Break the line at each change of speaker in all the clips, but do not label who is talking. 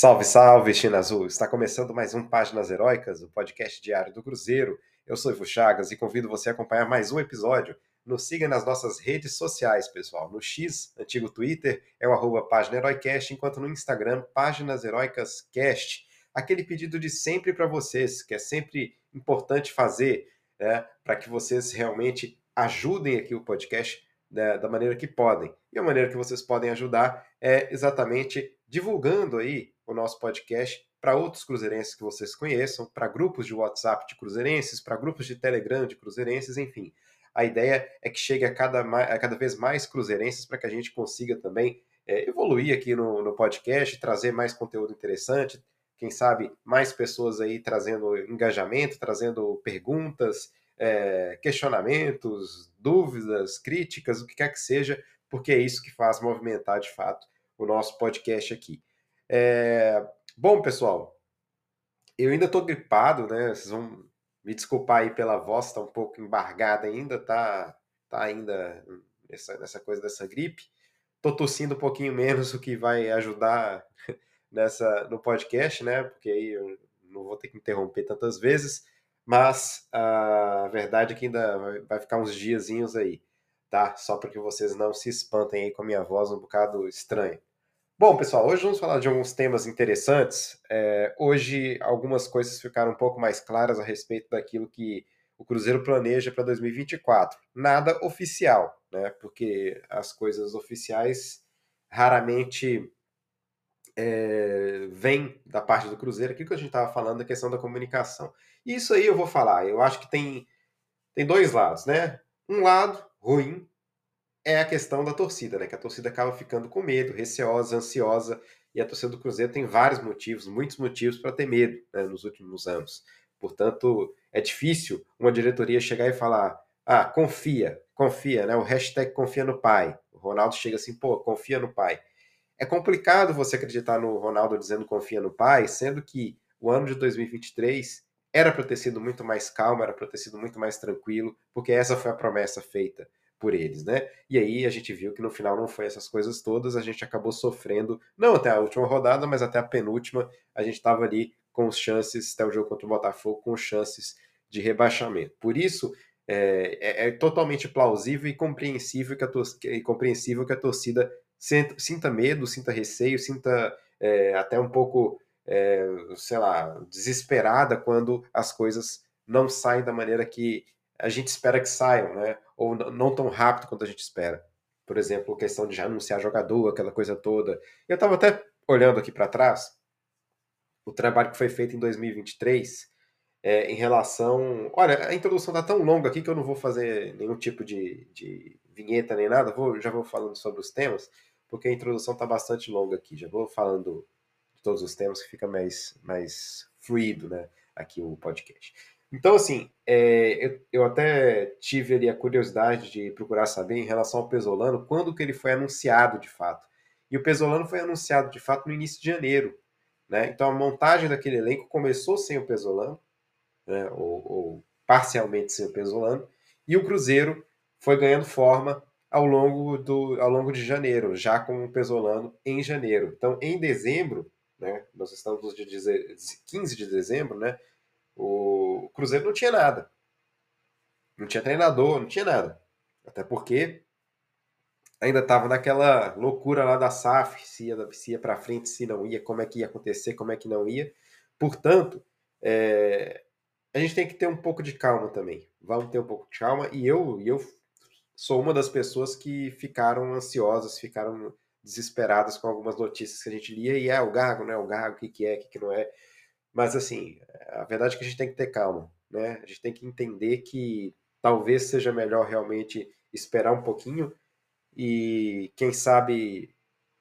Salve, salve, China Azul! Está começando mais um Páginas Heróicas, o podcast diário do Cruzeiro. Eu sou Ivo Chagas e convido você a acompanhar mais um episódio. Nos siga nas nossas redes sociais, pessoal. No X, antigo Twitter, é o arroba Página Heroicast, enquanto no Instagram, Páginas Heroicas Cast. Aquele pedido de sempre para vocês, que é sempre importante fazer, né, para que vocês realmente ajudem aqui o podcast né, da maneira que podem. E a maneira que vocês podem ajudar é exatamente divulgando aí o nosso podcast para outros cruzeirenses que vocês conheçam, para grupos de WhatsApp de cruzeirenses, para grupos de Telegram de cruzeirenses, enfim. A ideia é que chegue a cada, a cada vez mais cruzeirenses para que a gente consiga também é, evoluir aqui no, no podcast, trazer mais conteúdo interessante, quem sabe mais pessoas aí trazendo engajamento, trazendo perguntas, é, questionamentos, dúvidas, críticas, o que quer que seja, porque é isso que faz movimentar de fato o nosso podcast aqui. É... Bom, pessoal, eu ainda estou gripado, né? Vocês vão me desculpar aí pela voz, está um pouco embargada ainda, tá, tá ainda nessa, nessa coisa dessa gripe. Tô tossindo um pouquinho menos, o que vai ajudar nessa no podcast, né? Porque aí eu não vou ter que interromper tantas vezes, mas a verdade é que ainda vai ficar uns diazinhos aí, tá? Só para que vocês não se espantem aí com a minha voz um bocado estranha. Bom, pessoal, hoje vamos falar de alguns temas interessantes. É, hoje, algumas coisas ficaram um pouco mais claras a respeito daquilo que o Cruzeiro planeja para 2024. Nada oficial, né? Porque as coisas oficiais raramente é, vêm da parte do Cruzeiro. Aquilo que a gente estava falando, a questão da comunicação. Isso aí eu vou falar. Eu acho que tem, tem dois lados, né? Um lado ruim, é a questão da torcida, né? Que a torcida acaba ficando com medo, receosa, ansiosa, e a torcida do Cruzeiro tem vários motivos, muitos motivos para ter medo né, nos últimos anos. Portanto, é difícil uma diretoria chegar e falar: ah, confia, confia, né? O hashtag confia no pai. O Ronaldo chega assim, pô, confia no pai. É complicado você acreditar no Ronaldo dizendo confia no pai, sendo que o ano de 2023 era para ter sido muito mais calmo, era para ter sido muito mais tranquilo, porque essa foi a promessa feita por eles, né? E aí a gente viu que no final não foi essas coisas todas, a gente acabou sofrendo, não até a última rodada, mas até a penúltima, a gente estava ali com os chances, até o jogo contra o Botafogo, com chances de rebaixamento. Por isso, é, é, é totalmente plausível e compreensível que a, e compreensível que a torcida sinta medo, sinta receio, sinta é, até um pouco, é, sei lá, desesperada quando as coisas não saem da maneira que a gente espera que saiam, né? Ou não tão rápido quanto a gente espera. Por exemplo, questão de já anunciar jogador, aquela coisa toda. Eu estava até olhando aqui para trás o trabalho que foi feito em 2023 é, em relação. Olha, a introdução está tão longa aqui que eu não vou fazer nenhum tipo de, de vinheta nem nada, vou, já vou falando sobre os temas, porque a introdução está bastante longa aqui. Já vou falando de todos os temas que fica mais, mais fluido né, aqui o podcast. Então, assim, é, eu, eu, até tive ali a curiosidade de procurar saber em relação ao Pesolano, quando que ele foi anunciado de fato. E o Pesolano foi anunciado de fato no início de janeiro. Né? Então, a montagem daquele elenco começou sem o Pesolano, né? ou, ou parcialmente sem o Pesolano, e o Cruzeiro foi ganhando forma ao longo, do, ao longo de janeiro, já com o Pesolano em janeiro. Então, em dezembro, né, nós estamos no dia 15 de dezembro, né, o Cruzeiro não tinha nada. Não tinha treinador, não tinha nada. Até porque ainda estava naquela loucura lá da SAF, se ia, se ia para frente, se não ia, como é que ia acontecer, como é que não ia. Portanto, é, a gente tem que ter um pouco de calma também. Vamos ter um pouco de calma. E eu, eu sou uma das pessoas que ficaram ansiosas, ficaram desesperadas com algumas notícias que a gente lia. E é o Gago, não é o Gago, o que, que é, o que, que não é. Mas, assim, a verdade é que a gente tem que ter calma, né? A gente tem que entender que talvez seja melhor realmente esperar um pouquinho e, quem sabe,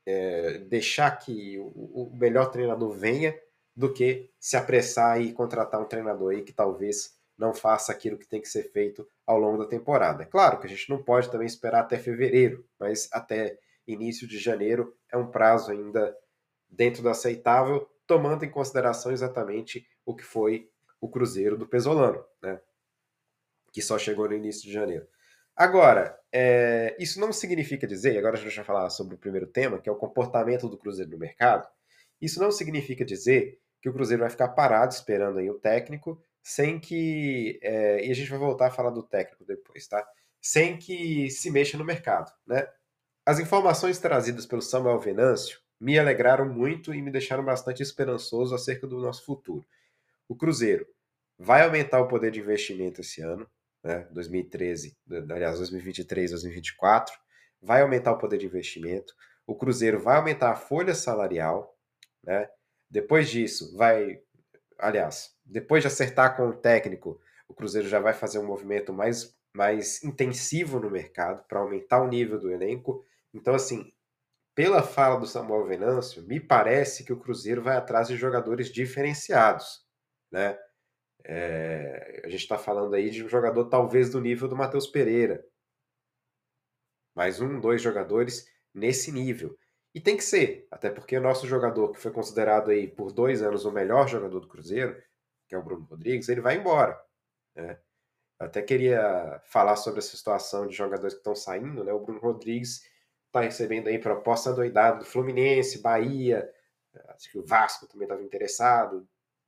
é, deixar que o, o, melhor treinador venha do que se apressar e contratar um treinador aí que talvez não faça aquilo que tem que ser feito ao longo da temporada. É claro que a gente não pode também esperar até fevereiro, mas até início de janeiro é um prazo ainda dentro do aceitável tomando em consideração exatamente o que foi o Cruzeiro do Pesolano, né? que só chegou no início de janeiro. Agora, é, isso não significa dizer, e agora a gente vai falar sobre o primeiro tema, que é o comportamento do Cruzeiro no mercado, Isso não significa dizer que o Cruzeiro vai ficar parado esperando aí o técnico, sem que. É, e a gente vai voltar a falar do técnico depois, tá? Sem que se mexa no mercado, né? As informações trazidas pelo Samuel Venâncio me alegraram muito e me deixaram bastante esperançoso acerca do nosso futuro. O Cruzeiro vai aumentar o poder de investimento esse ano, né, 2013, aliás, 2023, 2024, vai aumentar o poder de investimento, o Cruzeiro vai aumentar a folha salarial, né? Depois disso, vai, aliás, depois de acertar com o técnico, o Cruzeiro já vai fazer um movimento mais, mais intensivo no mercado para aumentar o nível do elenco. Então, assim, pela fala do Samuel Venâncio, me parece que o Cruzeiro vai atrás de jogadores diferenciados, né? É, a gente está falando aí de um jogador talvez do nível do Matheus Pereira. Mais um, dois jogadores nesse nível. E tem que ser, até porque o nosso jogador, que foi considerado aí por dois anos o melhor jogador do Cruzeiro, que é o Bruno Rodrigues, ele vai embora. Né? Até queria falar sobre essa situação de jogadores que estão saindo, né? O Bruno Rodrigues está recebendo aí proposta doidada do Fluminense, Bahia, acho que o Vasco também estava interessado,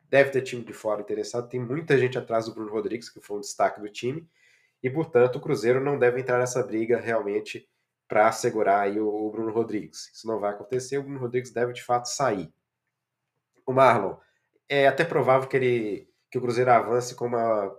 deve ter time de fora interessado, tem muita gente atrás do Bruno Rodrigues, que foi um destaque do time, e portanto o Cruzeiro não deve entrar nessa briga realmente para assegurar aí o Bruno Rodrigues. Isso não vai acontecer, o Bruno Rodrigues deve de fato sair. O Marlon, é até provável que ele que o Cruzeiro avance com uma,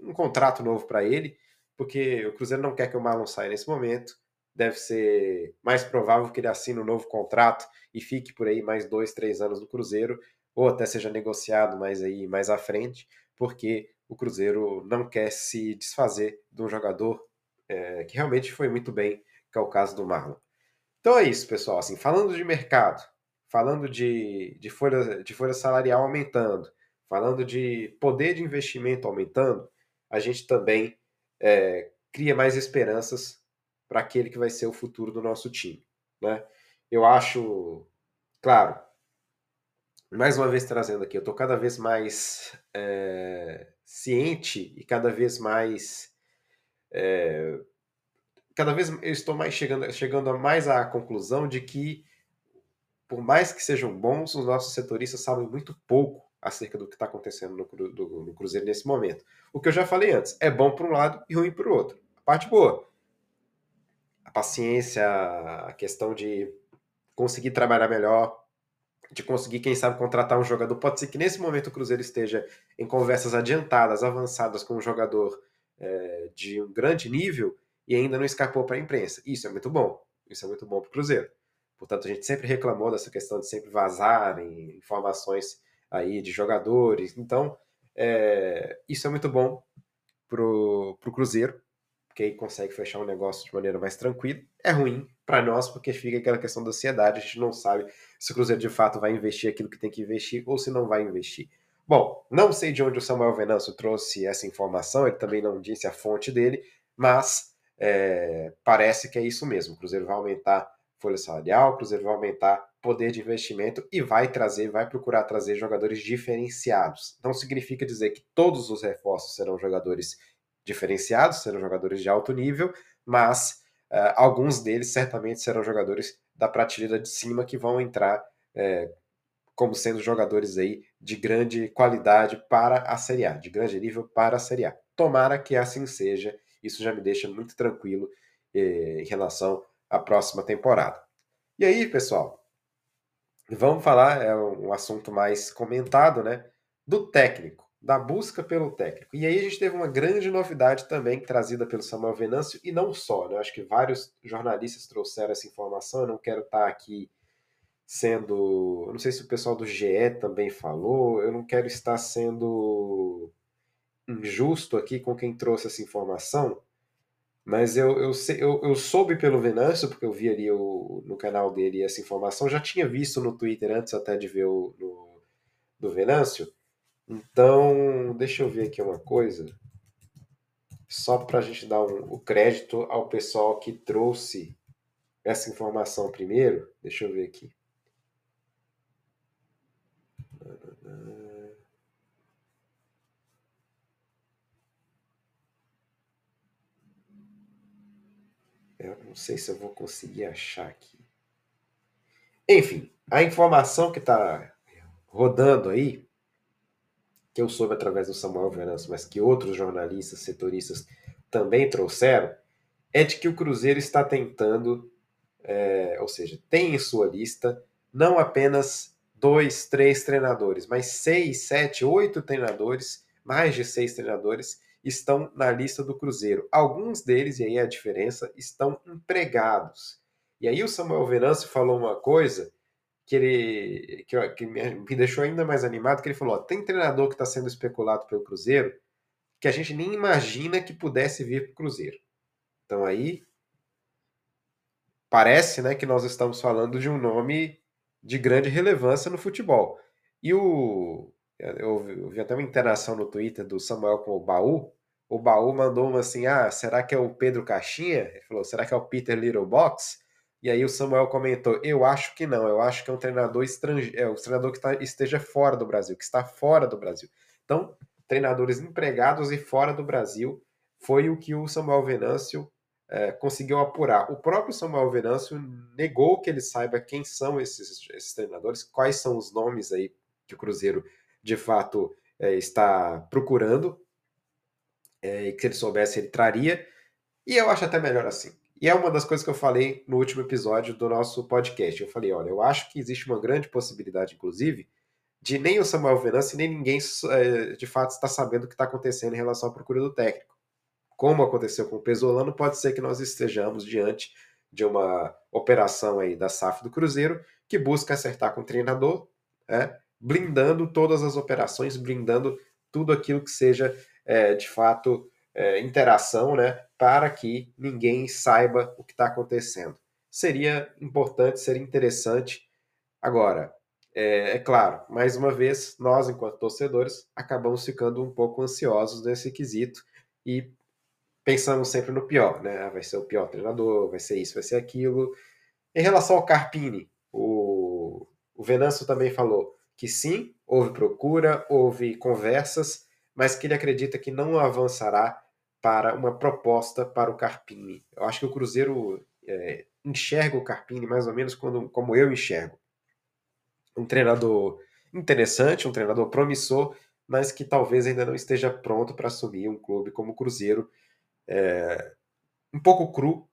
um contrato novo para ele, porque o Cruzeiro não quer que o Marlon saia nesse momento. Deve ser mais provável que ele assine um novo contrato e fique por aí mais dois, três anos no Cruzeiro, ou até seja negociado mais aí mais à frente, porque o Cruzeiro não quer se desfazer de um jogador é, que realmente foi muito bem, que é o caso do Marlon. Então é isso, pessoal. Assim, falando de mercado, falando de, de, folha, de folha salarial aumentando, falando de poder de investimento aumentando, a gente também é, cria mais esperanças para aquele que vai ser o futuro do nosso time. Né? Eu acho, claro, mais uma vez trazendo aqui, eu estou cada vez mais é, ciente e cada vez mais. É, cada vez eu estou mais chegando, chegando a mais à conclusão de que, por mais que sejam bons, os nossos setoristas sabem muito pouco acerca do que está acontecendo no, do, no Cruzeiro nesse momento. O que eu já falei antes, é bom para um lado e ruim para o outro. A parte boa, paciência, a questão de conseguir trabalhar melhor, de conseguir, quem sabe, contratar um jogador. Pode ser que nesse momento o Cruzeiro esteja em conversas adiantadas, avançadas com um jogador é, de um grande nível e ainda não escapou para a imprensa. Isso é muito bom. Isso é muito bom para o Cruzeiro. Portanto, a gente sempre reclamou dessa questão de sempre vazarem informações aí de jogadores. Então, é, isso é muito bom para o Cruzeiro, porque aí consegue fechar um negócio de maneira mais tranquila. É ruim para nós, porque fica aquela questão da ansiedade, a gente não sabe se o Cruzeiro de fato vai investir aquilo que tem que investir ou se não vai investir. Bom, não sei de onde o Samuel Venâncio trouxe essa informação, ele também não disse a fonte dele, mas é, parece que é isso mesmo. O Cruzeiro vai aumentar folha salarial, o Cruzeiro vai aumentar poder de investimento e vai trazer, vai procurar trazer jogadores diferenciados. Não significa dizer que todos os reforços serão jogadores diferenciados, serão jogadores de alto nível, mas uh, alguns deles certamente serão jogadores da prateleira de cima que vão entrar é, como sendo jogadores aí de grande qualidade para a Série A, de grande nível para a Série A. Tomara que assim seja, isso já me deixa muito tranquilo eh, em relação à próxima temporada. E aí, pessoal, vamos falar, é um assunto mais comentado, né, do técnico da busca pelo técnico. E aí a gente teve uma grande novidade também trazida pelo Samuel Venâncio, e não só, né? Acho que vários jornalistas trouxeram essa informação, eu não quero estar aqui sendo. Não sei se o pessoal do GE também falou, eu não quero estar sendo injusto aqui com quem trouxe essa informação, mas eu, eu, eu, eu soube pelo Venâncio, porque eu vi ali o, no canal dele essa informação, já tinha visto no Twitter antes até de ver o no, do Venâncio então, deixa eu ver aqui uma coisa. Só para a gente dar um, o crédito ao pessoal que trouxe essa informação primeiro. Deixa eu ver aqui. Eu não sei se eu vou conseguir achar aqui. Enfim, A informação que está rodando aí, que eu soube através do Samuel Venâncio, mas que outros jornalistas, setoristas também trouxeram, é de que o Cruzeiro está tentando, é, ou seja, tem em sua lista não apenas dois, três treinadores, mas seis, sete, oito treinadores, mais de seis treinadores, estão na lista do Cruzeiro. Alguns deles, e aí é a diferença, estão empregados. E aí o Samuel Venâncio falou uma coisa que ele que, que me, me, deixou ainda mais animado, que ele falou, ó, tem treinador que está sendo especulado pelo Cruzeiro que a gente nem imagina que pudesse vir para o Cruzeiro. Então aí parece né, que nós estamos falando de um nome de grande relevância no futebol. E o eu, eu vi até uma interação no Twitter do Samuel com o Baú. O Baú mandou uma assim: ah, será que é o Pedro Caixinha? Ele falou: será que é o Peter Little Box? E aí o Samuel comentou: Eu acho que não, eu acho que é um treinador estrangeiro, é um treinador que tá, esteja fora do Brasil, que está fora do Brasil. Então, treinadores empregados e fora do Brasil foi o que o Samuel Venâncio é, conseguiu apurar. O próprio Samuel Venâncio negou que ele saiba quem são esses, esses treinadores, quais são os nomes aí que o Cruzeiro de fato é, está procurando, é, e que se ele soubesse ele traria. E eu acho até melhor assim. E é uma das coisas que eu falei no último episódio do nosso podcast. Eu falei, olha, eu acho que existe uma grande possibilidade, inclusive, de nem o Samuel Venâncio nem ninguém é, de fato está sabendo o que está acontecendo em relação à procura do técnico. Como aconteceu com o Pesolano, pode ser que nós estejamos diante de uma operação aí da SAF do Cruzeiro que busca acertar com o treinador, é, blindando todas as operações, blindando tudo aquilo que seja é, de fato é, interação, né, para que ninguém saiba o que está acontecendo. Seria importante, seria interessante. Agora, é, é, claro, mais uma vez, nós, enquanto torcedores, acabamos ficando um pouco ansiosos nesse quesito e pensamos sempre no pior, né? Ah, vai ser o pior treinador, vai ser isso, vai ser aquilo. Em relação ao Carpini, o, o Venâncio também falou que sim, houve procura, houve conversas, mas que ele acredita que não avançará para uma proposta para o Carpini. Eu acho que o Cruzeiro é, enxerga o Carpini mais ou menos quando, como eu enxergo. Um treinador interessante, um treinador promissor, mas que talvez ainda não esteja pronto para assumir um clube como o Cruzeiro. É, um pouco cru,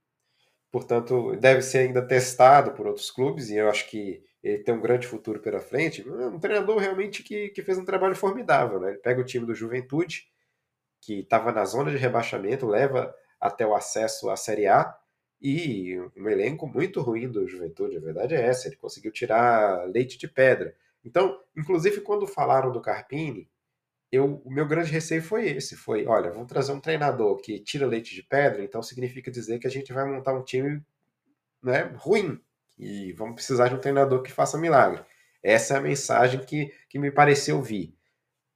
portanto, deve ser ainda testado por outros clubes, e eu acho que ele tem um grande futuro pela frente. Um treinador realmente que, que fez um trabalho formidável. Né? Ele pega o time do Juventude, que estava na zona de rebaixamento, leva até o acesso à Série A e um elenco muito ruim do Juventude, a verdade é essa, ele conseguiu tirar leite de pedra. Então, inclusive quando falaram do Carpini, eu, o meu grande receio foi esse, foi, olha, vamos trazer um treinador que tira leite de pedra, então significa dizer que a gente vai montar um time né, ruim, e vamos precisar de um treinador que faça milagre. Essa é a mensagem que, que me pareceu vir.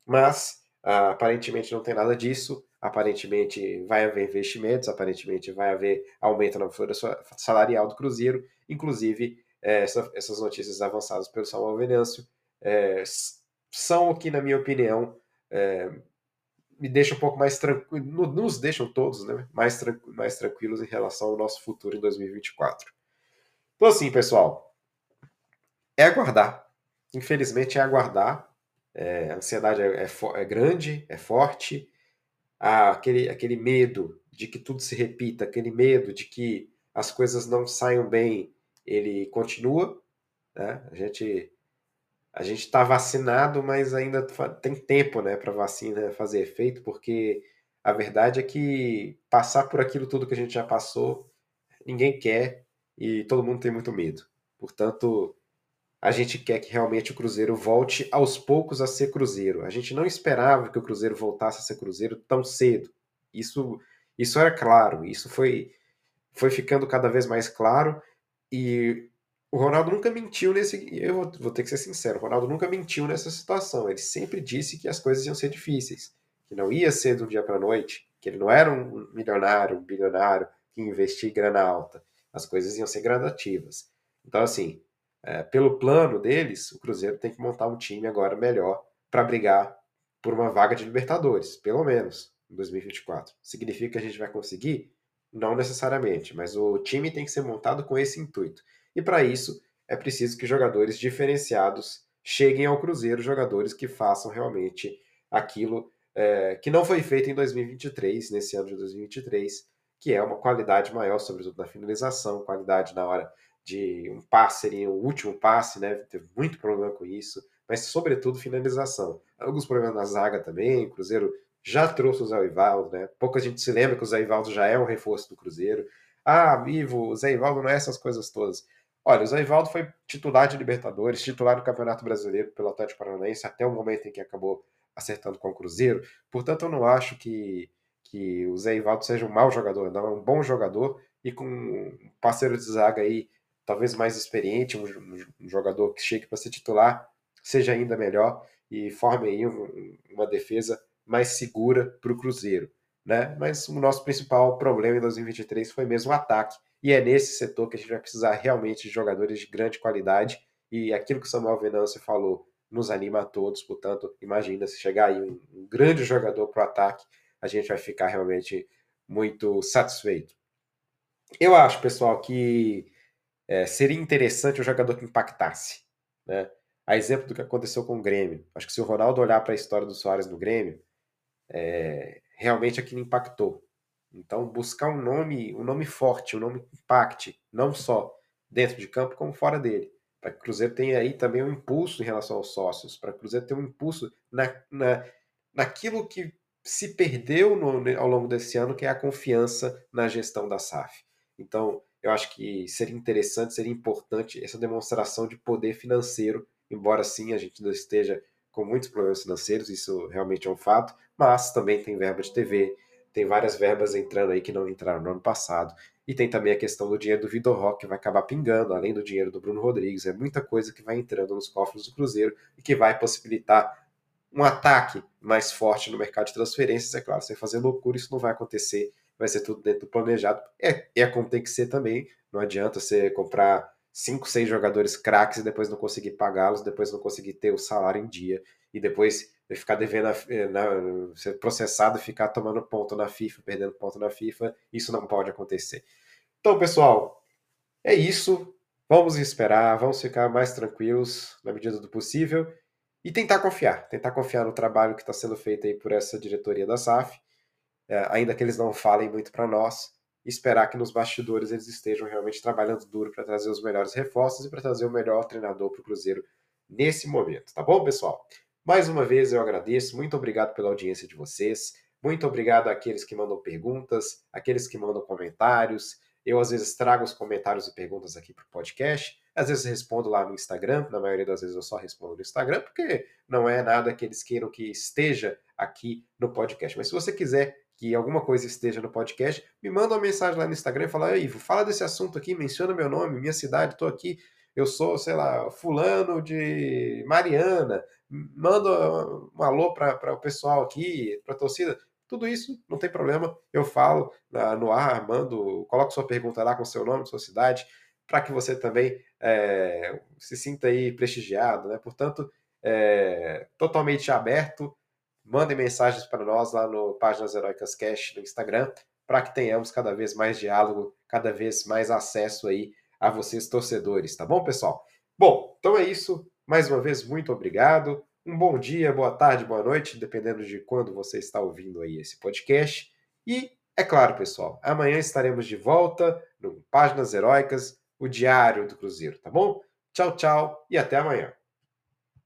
Mas Aparentemente não tem nada disso. Aparentemente vai haver investimentos, aparentemente vai haver aumento na folha salarial do Cruzeiro. Inclusive, é, essa, essas notícias avançadas pelo Samuel Venâncio é, são o que, na minha opinião, é, me deixam um pouco mais tranquilo, nos deixam todos né, mais, mais tranquilos em relação ao nosso futuro em 2024. Então, assim, pessoal, é aguardar. Infelizmente, é aguardar. É, a ansiedade é, é, é, grande, é forte. Há aquele, aquele medo de que tudo se repita, aquele medo de que as coisas não saiam bem, ele continua. Né? A gente a gente está vacinado, mas ainda tem tempo né, para a vacina fazer efeito, porque a verdade é que passar por aquilo tudo que a gente já passou, ninguém quer e todo mundo tem muito medo. Portanto, a gente quer que realmente o Cruzeiro volte aos poucos a ser Cruzeiro. A gente não esperava que o Cruzeiro voltasse a ser Cruzeiro tão cedo. Isso, isso era claro, isso foi, foi ficando cada vez mais claro. E o Ronaldo nunca mentiu nesse. Eu vou, vou ter que ser sincero: o Ronaldo nunca mentiu nessa situação. Ele sempre disse que as coisas iam ser difíceis, que não ia ser do dia para noite, que ele não era um milionário, um bilionário que investia grana alta. As coisas iam ser gradativas. Então, assim, é, pelo plano deles, o Cruzeiro tem que montar um time agora melhor para brigar por uma vaga de Libertadores, pelo menos, em 2024. Significa que a gente vai conseguir? Não necessariamente, mas o time tem que ser montado com esse intuito. E para isso, é preciso que jogadores diferenciados cheguem ao Cruzeiro, jogadores que façam realmente aquilo é, que não foi feito em 2023, nesse ano de 2023, que é uma qualidade maior, sobretudo na finalização, qualidade na hora de um passe, o último passe, né? Teve muito problema com isso, mas sobretudo finalização. Alguns problemas na zaga também, o Cruzeiro já trouxe o Zé Ivaldo, né? Pouca gente se lembra que o Zé Ivaldo já é um reforço do Cruzeiro. Ah, Ivo, o Zé Ivaldo não é essas coisas todas. Olha, o Zé Ivaldo foi titular de Libertadores, titular do Campeonato Brasileiro pelo Atlético Paranaense até o momento em que acabou acertando com o Cruzeiro. Portanto, eu não acho que, que o Zé Ivaldo seja um mau jogador, não. É um bom jogador e com um parceiro de zaga aí, talvez mais experiente, um, jogador que chegue para ser titular, seja ainda melhor e forme aí um, uma defesa mais segura para o Cruzeiro. Né? Mas o nosso principal problema em 2023 foi mesmo o ataque. E é nesse setor que a gente vai precisar realmente de jogadores de grande qualidade. E aquilo que o Samuel Venâncio falou nos anima a todos. Portanto, imagina se chegar aí um, um grande jogador para o ataque, a gente vai ficar realmente muito satisfeito. Eu acho, pessoal, que é, seria interessante um jogador que impactasse. Né? A exemplo do que aconteceu com o Grêmio. Acho que se o Ronaldo olhar para a história do Soares no Grêmio, é, realmente aquilo impactou. Então, buscar um nome, um nome forte, um nome que impacte, não só dentro de campo, como fora dele. Para que o Cruzeiro tenha aí também um impulso em relação aos sócios, para que o Cruzeiro tenha um impulso na, na, naquilo que se perdeu no, ao longo desse ano, que é a confiança na gestão da SAF. Então, eu acho que seria interessante, seria importante essa demonstração de poder financeiro, embora sim a gente ainda esteja com muitos problemas financeiros, isso realmente é um fato, mas também tem verba de TV, tem várias verbas entrando aí que não entraram no ano passado, e tem também a questão do dinheiro do Vitor Roque, que vai acabar pingando, além do dinheiro do Bruno Rodrigues, é muita coisa que vai entrando nos cofres do Cruzeiro e que vai possibilitar um ataque mais forte no mercado de transferências, é claro, sem fazer loucura, isso não vai acontecer, vai ser tudo dentro do planejado, é, é como tem que ser também, não adianta você comprar cinco, seis jogadores craques e depois não conseguir pagá-los, depois não conseguir ter o salário em dia. E depois ficar devendo, eh, na, ser processado ficar tomando ponto na FIFA, perdendo ponto na FIFA, isso não pode acontecer. Então, pessoal, é isso. Vamos esperar, vamos ficar mais tranquilos na medida do possível e tentar confiar, tentar confiar no trabalho que está sendo feito aí por essa diretoria da SAF, é, ainda que eles não falem muito para nós, esperar que nos bastidores eles estejam realmente trabalhando duro para trazer os melhores reforços e para trazer o melhor treinador para o Cruzeiro nesse momento. Tá bom, pessoal? Mais uma vez eu agradeço, muito obrigado pela audiência de vocês, muito obrigado àqueles que mandam perguntas, aqueles que mandam comentários. Eu às vezes trago os comentários e perguntas aqui para o podcast, às vezes respondo lá no Instagram, na maioria das vezes eu só respondo no Instagram, porque não é nada que eles queiram que esteja aqui no podcast. Mas se você quiser que alguma coisa esteja no podcast, me manda uma mensagem lá no Instagram e fala, Ivo, fala desse assunto aqui, menciona meu nome, minha cidade, estou aqui, eu sou, sei lá, fulano de Mariana, manda um alô para o pessoal aqui, para a torcida, tudo isso não tem problema, eu falo no ar, mando, coloco sua pergunta lá com seu nome, sua cidade, para que você também é, se sinta aí prestigiado, né? Portanto, é, totalmente aberto Mandem mensagens para nós lá no Páginas Heróicas Cash no Instagram, para que tenhamos cada vez mais diálogo, cada vez mais acesso aí a vocês torcedores, tá bom, pessoal? Bom, então é isso. Mais uma vez, muito obrigado. Um bom dia, boa tarde, boa noite, dependendo de quando você está ouvindo aí esse podcast. E, é claro, pessoal, amanhã estaremos de volta no Páginas Heróicas, o Diário do Cruzeiro, tá bom? Tchau, tchau e até amanhã.